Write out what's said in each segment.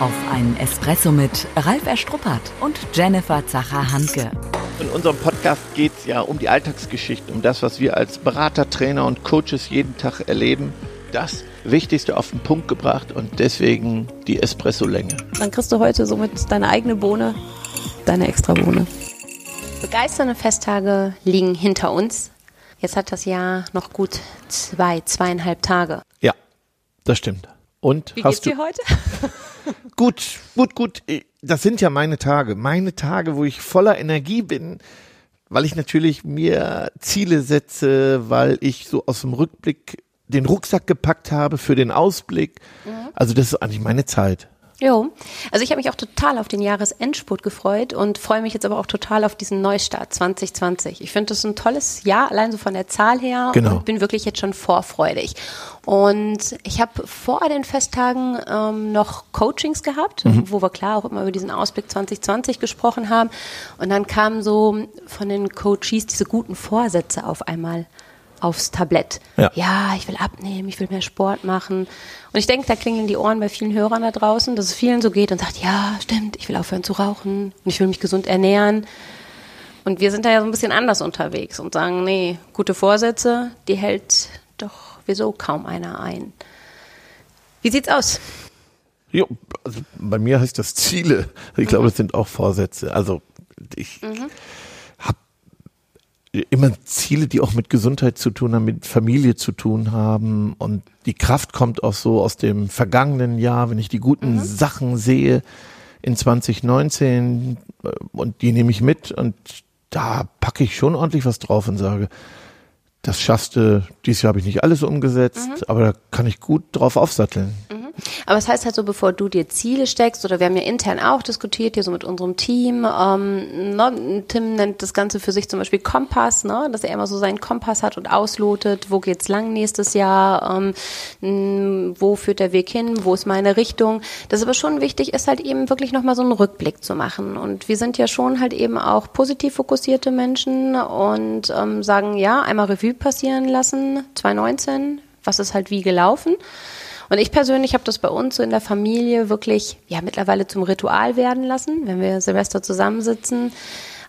Auf einen Espresso mit Ralf Erstruppert und Jennifer Zacher-Hanke. In unserem Podcast geht es ja um die Alltagsgeschichten, um das, was wir als Berater, Trainer und Coaches jeden Tag erleben. Das Wichtigste auf den Punkt gebracht und deswegen die Espresso-Länge. Dann kriegst du heute somit deine eigene Bohne, deine extra Bohne. Begeisternde Festtage liegen hinter uns. Jetzt hat das Jahr noch gut zwei, zweieinhalb Tage. Ja, das stimmt. Und Wie hast geht's du dir heute? gut, gut, gut. Das sind ja meine Tage, meine Tage, wo ich voller Energie bin, weil ich natürlich mir Ziele setze, weil ich so aus dem Rückblick den Rucksack gepackt habe für den Ausblick. Also das ist eigentlich meine Zeit. Jo, also ich habe mich auch total auf den Jahresendspurt gefreut und freue mich jetzt aber auch total auf diesen Neustart 2020. Ich finde das ein tolles Jahr, allein so von der Zahl her Genau. und bin wirklich jetzt schon vorfreudig. Und ich habe vor den Festtagen ähm, noch Coachings gehabt, wo wir klar auch immer über diesen Ausblick 2020 gesprochen haben. Und dann kamen so von den Coaches diese guten Vorsätze auf einmal aufs Tablett. Ja. ja, ich will abnehmen, ich will mehr Sport machen. Und ich denke, da klingeln die Ohren bei vielen Hörern da draußen, dass es vielen so geht und sagt, ja, stimmt, ich will aufhören zu rauchen und ich will mich gesund ernähren. Und wir sind da ja so ein bisschen anders unterwegs und sagen, nee, gute Vorsätze, die hält doch wieso kaum einer ein. Wie sieht's aus? Jo, also bei mir heißt das Ziele. Ich glaube, das sind auch Vorsätze. Also ich habe immer Ziele, die auch mit Gesundheit zu tun haben, mit Familie zu tun haben. Und die Kraft kommt auch so aus dem vergangenen Jahr, wenn ich die guten Sachen sehe in 2019 äh, und die nehme ich mit und da packe ich schon ordentlich was drauf und sage, das schaffst du, dieses Jahr habe ich nicht alles umgesetzt, aber da kann ich gut drauf aufsatteln. Aber es heißt halt so, bevor du dir Ziele steckst, oder wir haben ja intern auch diskutiert, hier so mit unserem Team, ähm, ne, Tim nennt das Ganze für sich zum Beispiel Kompass, ne, dass er immer so seinen Kompass hat und auslotet, wo geht's lang nächstes Jahr, ähm, wo führt der Weg hin, wo ist meine Richtung. Das ist aber schon wichtig ist halt eben wirklich nochmal so einen Rückblick zu machen. Und wir sind ja schon halt eben auch positiv fokussierte Menschen und ähm, sagen, ja, einmal Revue passieren lassen, 2019, was ist halt wie gelaufen. Und ich persönlich habe das bei uns so in der Familie wirklich ja mittlerweile zum Ritual werden lassen, wenn wir Silvester zusammensitzen,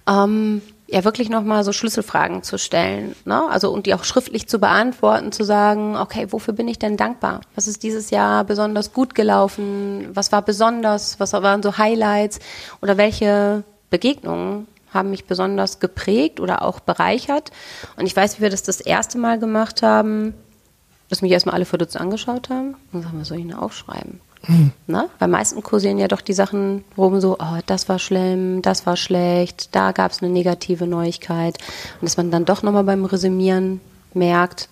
ähm, ja wirklich nochmal so Schlüsselfragen zu stellen, ne? Also und die auch schriftlich zu beantworten, zu sagen, okay, wofür bin ich denn dankbar? Was ist dieses Jahr besonders gut gelaufen? Was war besonders? Was waren so Highlights? Oder welche Begegnungen haben mich besonders geprägt oder auch bereichert? Und ich weiß, wie wir das das erste Mal gemacht haben, dass mich erstmal alle verdutzt angeschaut haben und sagen, was soll ich denn aufschreiben? Na? Weil meistens kursieren ja doch die Sachen rum so, oh, das war schlimm, das war schlecht, da gab es eine negative Neuigkeit. Und dass man dann doch nochmal beim Resümieren merkt,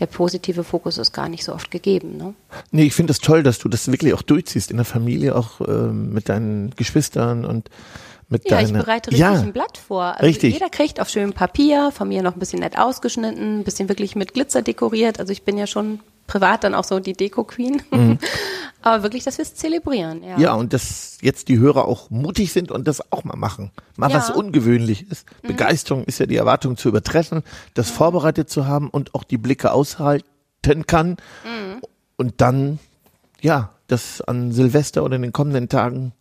der positive Fokus ist gar nicht so oft gegeben. Ne? Nee, ich finde es toll, dass du das wirklich auch durchziehst in der Familie, auch ähm, mit deinen Geschwistern und mit Ja, deiner. ich bereite richtig ja, ein Blatt vor. Also richtig. Jeder kriegt auf schönem Papier, von mir noch ein bisschen nett ausgeschnitten, ein bisschen wirklich mit Glitzer dekoriert. Also ich bin ja schon privat dann auch so die Deko-Queen. Aber wirklich, dass wir es zelebrieren. Ja. Mhm. Ja, und dass jetzt die Hörer auch mutig sind und das auch mal machen. Mal Ja. was ungewöhnlich ist. Mhm. Begeisterung ist ja die Erwartung zu übertreffen, das vorbereitet zu haben und auch die Blicke aushalten kann. Mhm. Und dann, ja, das an Silvester oder in den kommenden Tagen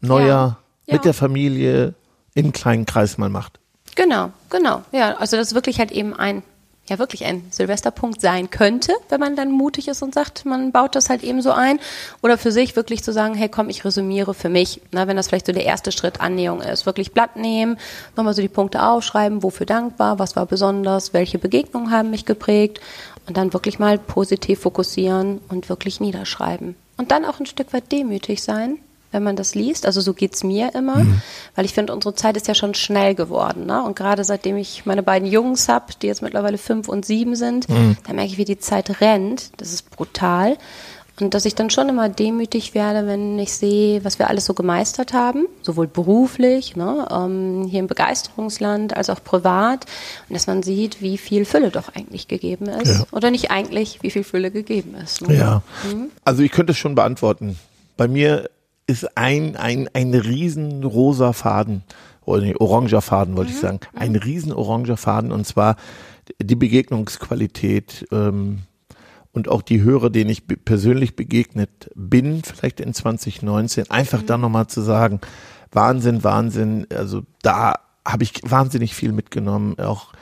Neujahr Ja. Mit der Familie im kleinen Kreis mal macht. Genau, genau. Ja, also das wirklich halt eben ein, ja wirklich ein Silvesterpunkt sein könnte, wenn man dann mutig ist und sagt, man baut das halt eben so ein. Oder für sich wirklich zu sagen, hey komm, ich resümiere für mich. Na, wenn das vielleicht so der erste Schritt Annäherung ist. Wirklich Blatt nehmen, nochmal so die Punkte aufschreiben, wofür dankbar, was war besonders, welche Begegnungen haben mich geprägt. Und dann wirklich mal positiv fokussieren und wirklich niederschreiben. Und dann auch ein Stück weit demütig sein, wenn man das liest. Also so geht's mir immer, weil ich finde, unsere Zeit ist ja schon schnell geworden. Ne? Und gerade seitdem ich meine beiden Jungs habe, die jetzt mittlerweile fünf und sieben sind, da merke ich, wie die Zeit rennt. Das ist brutal. Und dass ich dann schon immer demütig werde, wenn ich sehe, was wir alles so gemeistert haben, sowohl beruflich, ne, ähm, hier im Begeisterungsland, als auch privat. Und dass man sieht, wie viel Fülle doch eigentlich gegeben ist. Ja. Oder nicht eigentlich, wie viel Fülle gegeben ist. Ne? Ja. Also ich könnte es schon beantworten. Bei mir ist ein, ein, ein riesen rosa Faden, oder nee, oranger Faden wollte ich sagen, ein riesen oranger Faden und zwar die Begegnungsqualität ähm, und auch die Hörer, denen ich be- persönlich begegnet bin, vielleicht in 2019, einfach da nochmal zu sagen, Wahnsinn, Wahnsinn, also da habe ich wahnsinnig viel mitgenommen, auch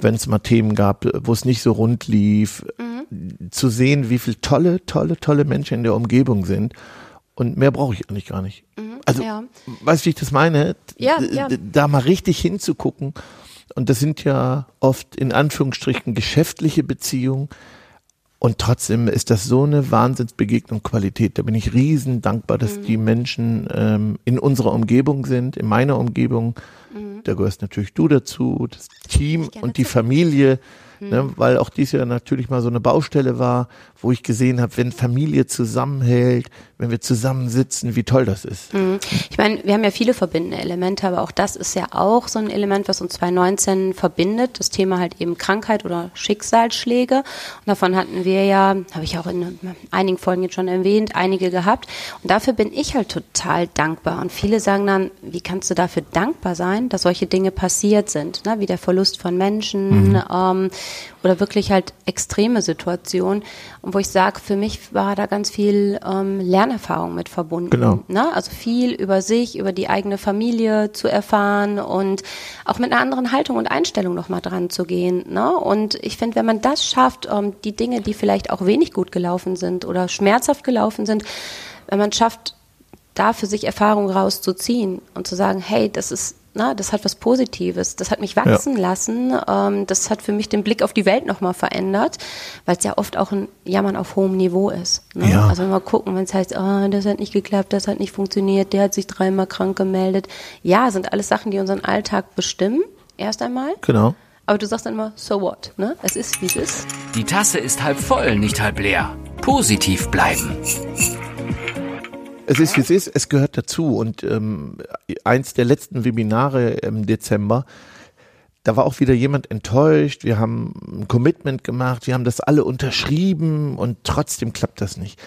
wenn es mal Themen gab, wo es nicht so rund lief, zu sehen, wie viele tolle, tolle, tolle Menschen in der Umgebung sind. Und mehr brauche ich eigentlich gar nicht. Also, ja. weißt du, wie ich das meine? Ja, ja. Da mal richtig hinzugucken. Und das sind ja oft in Anführungsstrichen geschäftliche Beziehungen. Und trotzdem ist das so eine Wahnsinnsbegegnung Qualität. Da bin ich riesen dankbar, dass Mhm. die Menschen ähm, in unserer Umgebung sind, in meiner Umgebung. Da gehörst natürlich du dazu, das Team Mhm. und die. Familie, Mhm. ne, weil auch dies Jahr natürlich mal so eine Baustelle war, wo ich gesehen habe, wenn Familie zusammenhält, wenn wir zusammensitzen, wie toll das ist. Mhm. Ich meine, wir haben ja viele verbindende Elemente, aber auch das ist ja auch so ein Element, was uns 2019 verbindet. Das Thema halt eben Krankheit oder Schicksalsschläge. Und davon hatten wir ja, habe ich auch in einigen Folgen jetzt schon erwähnt, einige gehabt. Und dafür bin ich halt total dankbar. Und viele sagen dann, wie kannst du dafür dankbar sein, dass solche Dinge passiert sind, ne? wie der Verlust von Menschen ähm, oder wirklich halt extreme Situationen. Und wo ich sage, für mich war da ganz viel ähm, Lernerfahrung mit verbunden. Genau. Ne? Also viel über sich, über die eigene Familie zu erfahren und auch mit einer anderen Haltung und Einstellung nochmal dran zu gehen. Ne? Und ich finde, wenn man das schafft, ähm, die Dinge, die vielleicht auch wenig gut gelaufen sind oder schmerzhaft gelaufen sind, wenn man schafft, da für sich Erfahrung rauszuziehen und zu sagen, hey, das ist, na, das hat was Positives, das hat mich wachsen lassen, ähm, das hat für mich den Blick auf die Welt nochmal verändert, weil es ja oft auch ein Jammern auf hohem Niveau ist. Ne? Ja. Also wenn wir gucken, wenn es heißt, oh, das hat nicht geklappt, das hat nicht funktioniert, der hat sich dreimal krank gemeldet. Ja, sind alles Sachen, die unseren Alltag bestimmen, erst einmal. Genau. Aber du sagst dann immer, so what, ne? Es ist, wie es ist. Die Tasse ist halb voll, nicht halb leer. Positiv bleiben. Es ist, wie es ist, es gehört dazu. Und ähm, eins der letzten Webinare im Dezember, da war auch wieder jemand enttäuscht. Wir haben ein Commitment gemacht, wir haben das alle unterschrieben und trotzdem klappt das nicht.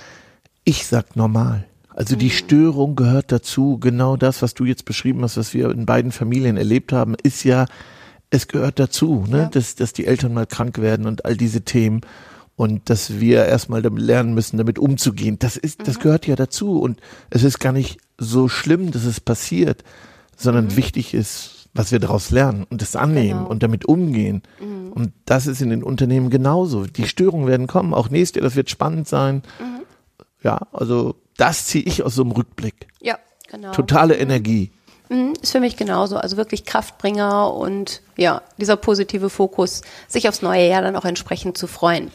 Ich sag normal. Also die Störung gehört dazu. Genau das, was du jetzt beschrieben hast, was wir in beiden Familien erlebt haben, ist ja, es gehört dazu, ne? dass, dass die Eltern mal krank werden und all diese Themen und dass wir erstmal damit lernen müssen, damit umzugehen. Das ist, das gehört ja dazu und es ist gar nicht so schlimm, dass es passiert, sondern wichtig ist, was wir daraus lernen und das annehmen Genau. und damit umgehen. Und das ist in den Unternehmen genauso. Die Störungen werden kommen, auch nächstes Jahr, das wird spannend sein. Ja, also das ziehe ich aus so einem Rückblick. Ja, genau. Totale Energie. Mhm, Ist für mich genauso. Also wirklich Kraftbringer und ja, dieser positive Fokus, sich aufs neue Jahr dann auch entsprechend zu freuen.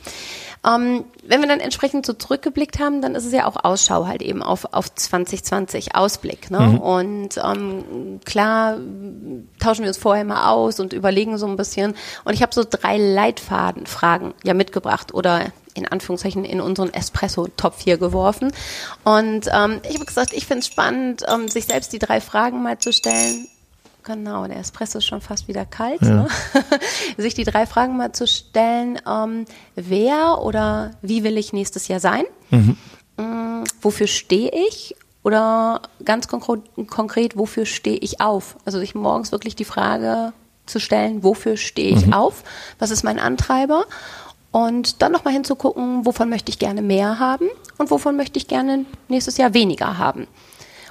Ähm, wenn wir dann entsprechend so zurückgeblickt haben, dann ist es ja auch Ausschau halt eben auf, auf 2020, Ausblick. Ne? Und ähm, klar tauschen wir uns vorher mal aus und überlegen so ein bisschen. Und ich habe so drei Leitfadenfragen ja mitgebracht oder in Anführungszeichen in unseren Espresso-Topf hier geworfen. Und ähm, ich habe gesagt, ich finde es spannend, ähm, sich selbst die drei Fragen mal zu stellen. Genau, der Espresso ist schon fast wieder kalt. Ne? sich die drei Fragen mal zu stellen, ähm, wer oder wie will ich nächstes Jahr sein? Mm, wofür stehe ich? Oder ganz konkret, konkret wofür stehe ich auf? Also sich morgens wirklich die Frage zu stellen, wofür stehe ich auf? Was ist mein Antreiber? Und dann nochmal hinzugucken, wovon möchte ich gerne mehr haben und wovon möchte ich gerne nächstes Jahr weniger haben.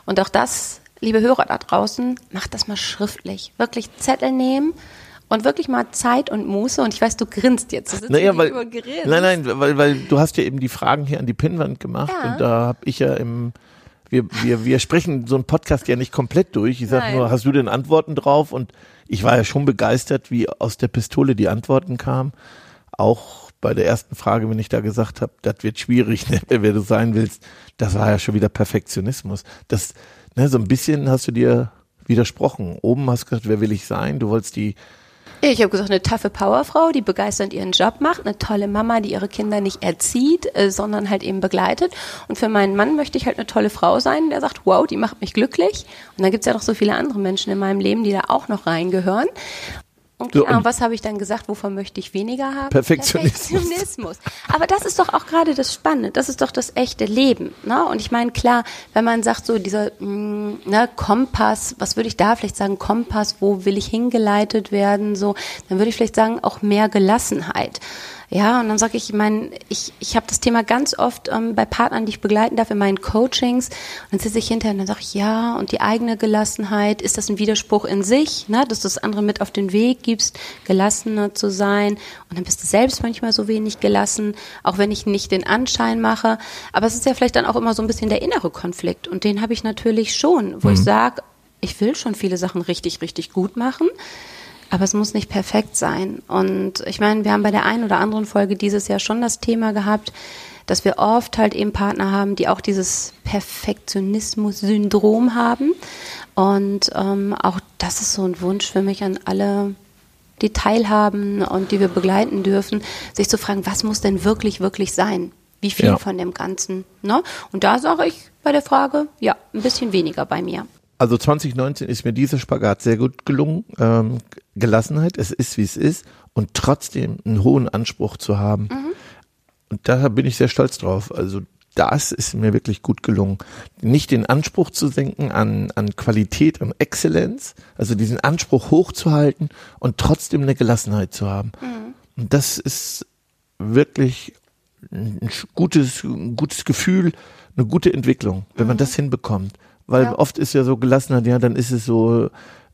Und auch das, liebe Hörer da draußen, macht das mal schriftlich. Wirklich Zettel nehmen und wirklich mal Zeit und Muße. Und ich weiß, du grinst jetzt. Du sitzt Naja, weil, nein, nein, weil, weil du hast ja eben die Fragen hier an die Pinnwand gemacht Ja. und da habe ich ja im, wir, wir, wir sprechen so einen Podcast ja nicht komplett durch. Ich sage nur, hast du denn Antworten drauf? Und ich war ja schon begeistert, wie aus der Pistole die Antworten kamen. Auch bei der ersten Frage, wenn ich da gesagt habe, das wird schwierig, ne, wer du sein willst, das war ja schon wieder Perfektionismus. Das, ne, so ein bisschen hast du dir widersprochen. Oben hast du gesagt, wer will ich sein? Du wolltest die Ich habe gesagt, eine taffe Powerfrau, die begeisternd ihren Job macht, eine tolle Mama, die ihre Kinder nicht erzieht, äh, sondern halt eben begleitet. Und für meinen Mann möchte ich halt eine tolle Frau sein, der sagt, wow, die macht mich glücklich. Und dann gibt's ja noch so viele andere Menschen in meinem Leben, die da auch noch reingehören. Und, So, und und- was habe ich dann gesagt, wovon möchte ich weniger haben? Perfektionismus. Perfektionismus. Aber das ist doch auch gerade das Spannende, das ist doch das echte Leben. Ne? Und ich meine, klar, wenn man sagt, so dieser mh, ne, Kompass, was würde ich da vielleicht sagen, Kompass, wo will ich hingeleitet werden, so, dann würde ich vielleicht sagen, auch mehr Gelassenheit. Ja, und dann sage ich, ich meine, ich, ich habe das Thema ganz oft ähm, bei Partnern, die ich begleiten darf in meinen Coachings. Und dann sitze ich hinterher und dann sage ich, ja, und die eigene Gelassenheit, ist das ein Widerspruch in sich, ne? dass du das andere mit auf den Weg gibst, gelassener zu sein. Und dann bist du selbst manchmal so wenig gelassen, auch wenn ich nicht den Anschein mache. Aber es ist ja vielleicht dann auch immer so ein bisschen der innere Konflikt. Und den habe ich natürlich schon, wo mhm. ich sage, ich will schon viele Sachen richtig, richtig gut machen. Aber es muss nicht perfekt sein. Und ich meine, wir haben bei der einen oder anderen Folge dieses Jahr schon das Thema gehabt, dass wir oft halt eben Partner haben, die auch dieses Perfektionismus-Syndrom haben. Und ähm, auch das ist so ein Wunsch für mich an alle, die teilhaben und die wir begleiten dürfen, sich zu fragen, was muss denn wirklich, wirklich sein? Wie viel ja. von dem Ganzen? Ne? Und da sage ich bei der Frage, ja, ein bisschen weniger bei mir. Also 2019 ist mir dieser Spagat sehr gut gelungen. Ähm, Gelassenheit, es ist wie es ist und trotzdem einen hohen Anspruch zu haben. Mhm. Und da bin ich sehr stolz drauf. Also das ist mir wirklich gut gelungen. Nicht den Anspruch zu senken an, an Qualität und Exzellenz, also diesen Anspruch hochzuhalten und trotzdem eine Gelassenheit zu haben. Mhm. Und das ist wirklich ein gutes, ein gutes Gefühl, eine gute Entwicklung, wenn man mhm. das hinbekommt. Weil ja. oft ist ja so Gelassenheit, ja, dann ist es so,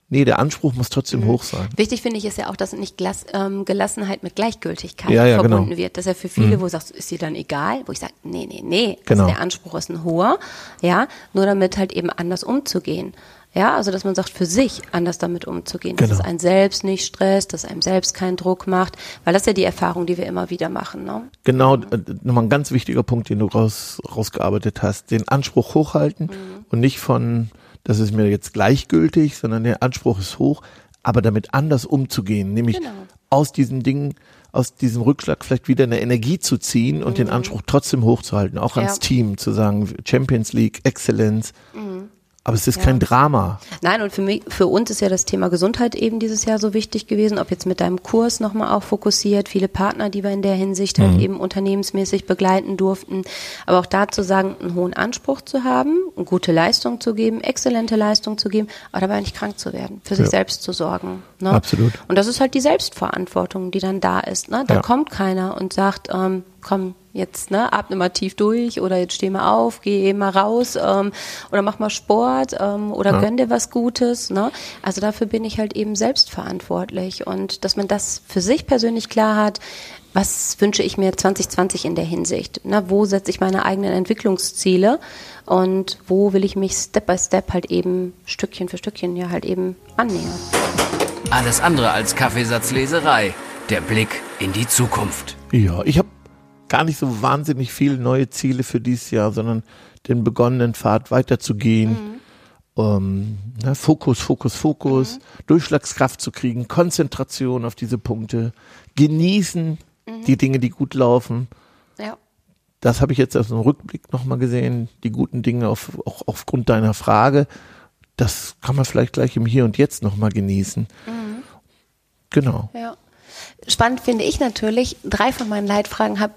nee, der Anspruch muss trotzdem mhm. hoch sein. Wichtig finde ich ist ja auch, dass nicht Glas, ähm, Gelassenheit mit Gleichgültigkeit ja, ja, verbunden genau. wird. Das ist ja für viele, mhm. wo du sagst, ist dir dann egal? Wo ich sage, nee, nee, nee. Also genau. der Anspruch ist ein hoher, ja, nur damit halt eben anders umzugehen. Ja, also dass man sagt, für sich anders damit umzugehen, genau. dass es einen selbst nicht stresst, dass einem selbst keinen Druck macht, weil das ist ja die Erfahrung, die wir immer wieder machen. Ne? Genau, äh, nochmal ein ganz wichtiger Punkt, den du raus, rausgearbeitet hast, den Anspruch hochhalten mhm. und nicht von, das ist mir jetzt gleichgültig, sondern der Anspruch ist hoch, aber damit anders umzugehen, nämlich genau. aus diesen Dingen, aus diesem Rückschlag vielleicht wieder eine Energie zu ziehen und mhm. den Anspruch trotzdem hochzuhalten, auch ja. ans Team zu sagen, Champions League, Exzellenz. Mhm aber es ist ja. kein Drama. Nein, und für mich, für uns ist ja das Thema Gesundheit eben dieses Jahr so wichtig gewesen, ob jetzt mit deinem Kurs nochmal auch fokussiert, viele Partner, die wir in der Hinsicht halt mhm. eben unternehmensmäßig begleiten durften. Aber auch da zu sagen, einen hohen Anspruch zu haben, eine gute Leistung zu geben, exzellente Leistung zu geben, aber dabei nicht krank zu werden, für sich selbst zu sorgen. Ne? Absolut. Und das ist halt die Selbstverantwortung, die dann da ist. Ne? Da ja. kommt keiner und sagt, ähm, komm, jetzt ne, atme mal tief durch oder jetzt steh mal auf, geh mal raus ähm, oder mach mal Sport ähm, oder ja. gönn dir was Gutes. Ne? Also dafür bin ich halt eben selbst verantwortlich und dass man das für sich persönlich klar hat, was wünsche ich mir 2020 in der Hinsicht? Ne? Wo setze ich meine eigenen Entwicklungsziele und wo will ich mich Step by Step halt eben Stückchen für Stückchen ja halt eben annähern? Alles andere als Kaffeesatzleserei. Der Blick in die Zukunft. Ja, ich habe gar nicht so wahnsinnig viele neue Ziele für dieses Jahr, sondern den begonnenen Pfad weiterzugehen. Mhm. Ähm, ne, Fokus, Fokus, Fokus, mhm. Durchschlagskraft zu kriegen, Konzentration auf diese Punkte, genießen mhm. die Dinge, die gut laufen. Ja. Das habe ich jetzt aus dem Rückblick nochmal gesehen, die guten Dinge auf, auch aufgrund deiner Frage. Das kann man vielleicht gleich im Hier und Jetzt nochmal genießen. Mhm. Genau. Ja. Spannend finde ich natürlich, drei von meinen Leitfragen habe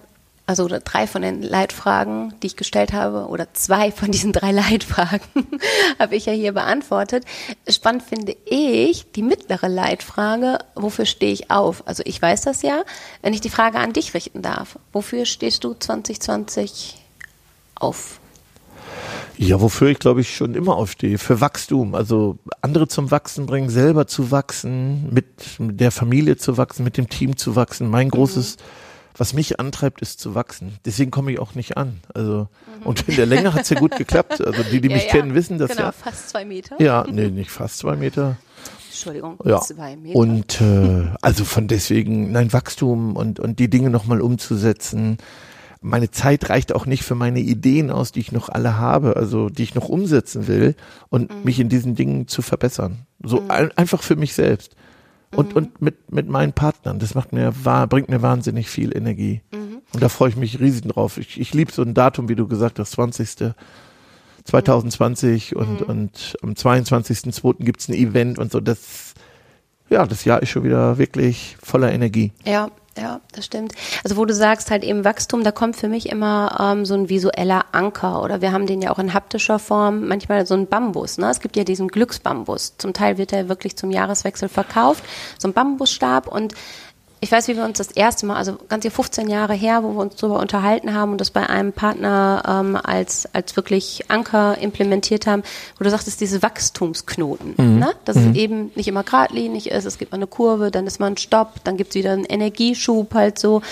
also drei von den Leitfragen, die ich gestellt habe, oder zwei von diesen drei Leitfragen habe ich ja hier beantwortet. Spannend finde ich die mittlere Leitfrage, wofür stehe ich auf? Also ich weiß das ja, wenn ich die Frage an dich richten darf. Wofür stehst du 2020 auf? Ja, wofür ich glaube ich schon immer aufstehe, für Wachstum, also andere zum Wachsen bringen, selber zu wachsen, mit der Familie zu wachsen, mit dem Team zu wachsen. Mein großes mhm was mich antreibt, ist zu wachsen. Deswegen komme ich auch nicht an. Also mhm. und in der Länge hat es ja gut geklappt. Also die, die ja, mich ja. kennen, wissen das genau, ja. fast zwei Meter. Ja, nee, nicht fast zwei Meter. Entschuldigung, ja. zwei Meter. Und äh, also von deswegen, nein, Wachstum und, und die Dinge nochmal umzusetzen. Meine Zeit reicht auch nicht für meine Ideen aus, die ich noch alle habe, also die ich noch umsetzen will und mhm. mich in diesen Dingen zu verbessern. So mhm. ein, einfach für mich selbst und, mhm. und mit, mit meinen Partnern. Das macht mir, bringt mir wahnsinnig viel Energie. Mhm. Und da freue ich mich riesig drauf. Ich, ich liebe so ein Datum, wie du gesagt hast, 20. 2020 mhm. und, und am 22.02. gibt's ein Event und so. Das, ja, das Jahr ist schon wieder wirklich voller Energie. Ja, ja, das stimmt. Also wo du sagst halt eben Wachstum, da kommt für mich immer ähm, so ein visueller Anker oder wir haben den ja auch in haptischer Form, manchmal so ein Bambus. Ne? Es gibt ja diesen Glücksbambus. Zum Teil wird er wirklich zum Jahreswechsel verkauft, so ein Bambusstab und ich weiß, wie wir uns das erste Mal, also ganze 15 Jahre her, wo wir uns darüber unterhalten haben und das bei einem Partner ähm, als, als wirklich Anker implementiert haben, wo du sagtest, diese Wachstumsknoten, mhm. ne? dass mhm. es eben nicht immer geradlinig ist, es gibt mal eine Kurve, dann ist mal ein Stopp, dann gibt es wieder einen Energieschub halt so.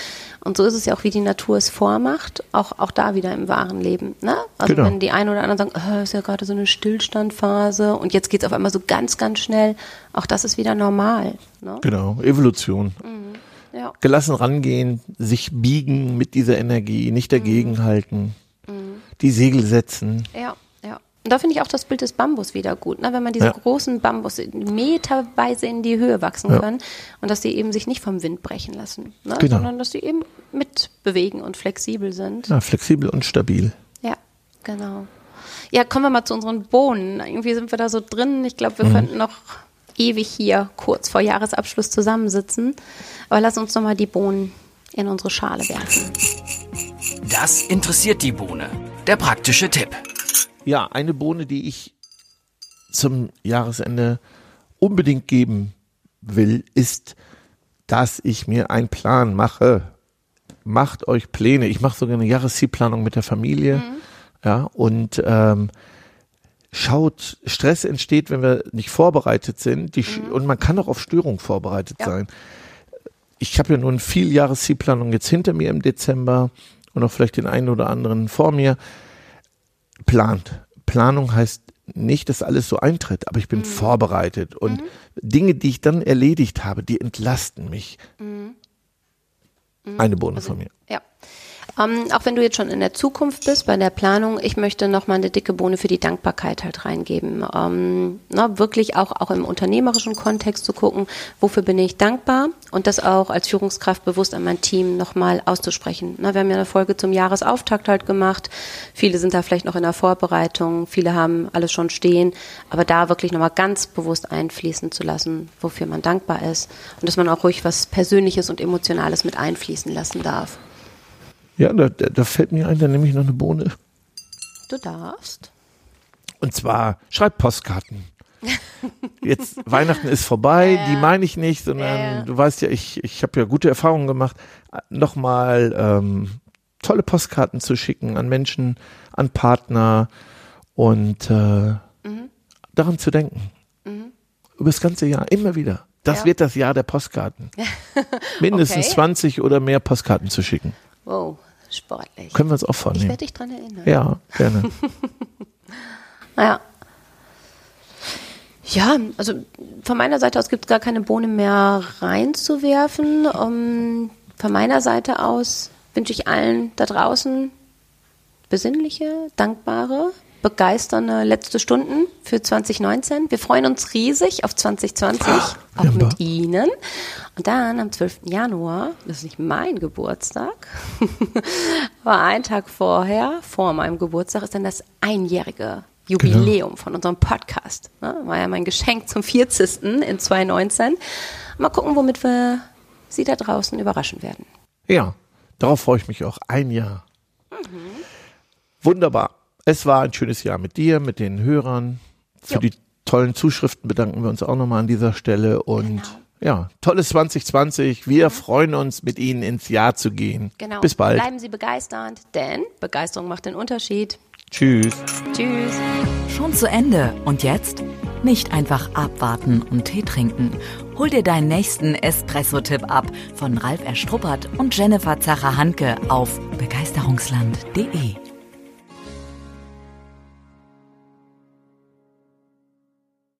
Und so ist es ja auch, wie die Natur es vormacht, auch, auch da wieder im wahren Leben. Ne? Also genau. wenn die einen oder anderen sagen, oh, ist ja gerade so eine Stillstandphase und jetzt geht es auf einmal so ganz, ganz schnell, auch das ist wieder normal. Ne? Genau, Evolution. Mhm. Ja. Gelassen rangehen, sich biegen mit dieser Energie, nicht dagegenhalten, mhm. mhm. die Segel setzen. Ja. Und da finde ich auch das Bild des Bambus wieder gut, ne? wenn man diese ja. großen Bambus meterweise in die Höhe wachsen ja. können und dass die eben sich nicht vom Wind brechen lassen, ne? genau. sondern dass die eben mitbewegen und flexibel sind. Ja, flexibel und stabil. Ja, genau. Ja, kommen wir mal zu unseren Bohnen. Irgendwie sind wir da so drin. Ich glaube, wir mhm. könnten noch ewig hier kurz vor Jahresabschluss zusammensitzen. Aber lass uns noch mal die Bohnen in unsere Schale werfen. Das interessiert die Bohne. Der praktische Tipp. Ja, eine Bohne, die ich zum Jahresende unbedingt geben will, ist, dass ich mir einen Plan mache. Macht euch Pläne. Ich mache sogar eine Jahreszielplanung mit der Familie. Mhm. Ja, und ähm, schaut, Stress entsteht, wenn wir nicht vorbereitet sind. Die, mhm. Und man kann auch auf Störungen vorbereitet ja. sein. Ich habe ja nun viel Jahreszielplanung jetzt hinter mir im Dezember und auch vielleicht den einen oder anderen vor mir plant. Planung heißt nicht, dass alles so eintritt, aber ich bin mhm. vorbereitet und mhm. Dinge, die ich dann erledigt habe, die entlasten mich. Mhm. Eine Bohne also, von mir. Ja. Ähm, auch wenn du jetzt schon in der Zukunft bist, bei der Planung, ich möchte noch mal eine dicke Bohne für die Dankbarkeit halt reingeben. Ähm, na, wirklich auch, auch im unternehmerischen Kontext zu gucken, wofür bin ich dankbar und das auch als Führungskraft bewusst an mein Team noch mal auszusprechen. Na, wir haben ja eine Folge zum Jahresauftakt halt gemacht. Viele sind da vielleicht noch in der Vorbereitung, viele haben alles schon stehen, aber da wirklich noch mal ganz bewusst einfließen zu lassen, wofür man dankbar ist und dass man auch ruhig was Persönliches und Emotionales mit einfließen lassen darf. Ja, da, da fällt mir ein, da nehme ich noch eine Bohne. Du darfst. Und zwar schreib Postkarten. Jetzt Weihnachten ist vorbei, ja, die meine ich nicht, sondern ja, du weißt ja, ich, ich habe ja gute Erfahrungen gemacht, nochmal ähm, tolle Postkarten zu schicken an Menschen, an Partner und äh, mhm. daran zu denken. Mhm. Über das ganze Jahr, immer wieder. Das wird das Jahr der Postkarten. Mindestens okay. 20 oder mehr Postkarten zu schicken. Wow. Sportlich. Können wir uns auch vornehmen. Ich werde dich dran erinnern. Ja, gerne. naja. Ja, also von meiner Seite aus gibt es gar keine Bohne mehr reinzuwerfen. Um, von meiner Seite aus wünsche ich allen da draußen besinnliche, dankbare, begeisternde letzte Stunden für 2019. Wir freuen uns riesig auf 2020, Ach, auch mit Ihnen. Und dann am 12. Januar, das ist nicht mein Geburtstag, aber ein Tag vorher, vor meinem Geburtstag, ist dann das einjährige Jubiläum genau. von unserem Podcast. Ne? War ja mein Geschenk zum 40. in 2019. Mal gucken, womit wir Sie da draußen überraschen werden. Ja, darauf freue ich mich auch. Ein Jahr. Mhm. Wunderbar. Es war ein schönes Jahr mit dir, mit den Hörern. Für jo. die tollen Zuschriften bedanken wir uns auch nochmal an dieser Stelle und genau. ja, tolles 2020. Wir mhm. freuen uns, mit Ihnen ins Jahr zu gehen. Genau. Bis bald. Bleiben Sie begeistert, denn Begeisterung macht den Unterschied. Tschüss. Tschüss. Schon zu Ende. Und jetzt? Nicht einfach abwarten und Tee trinken. Hol dir deinen nächsten Espresso-Tipp ab von Ralf Erstruppert und Jennifer Zacher-Hanke auf begeisterungsland.de.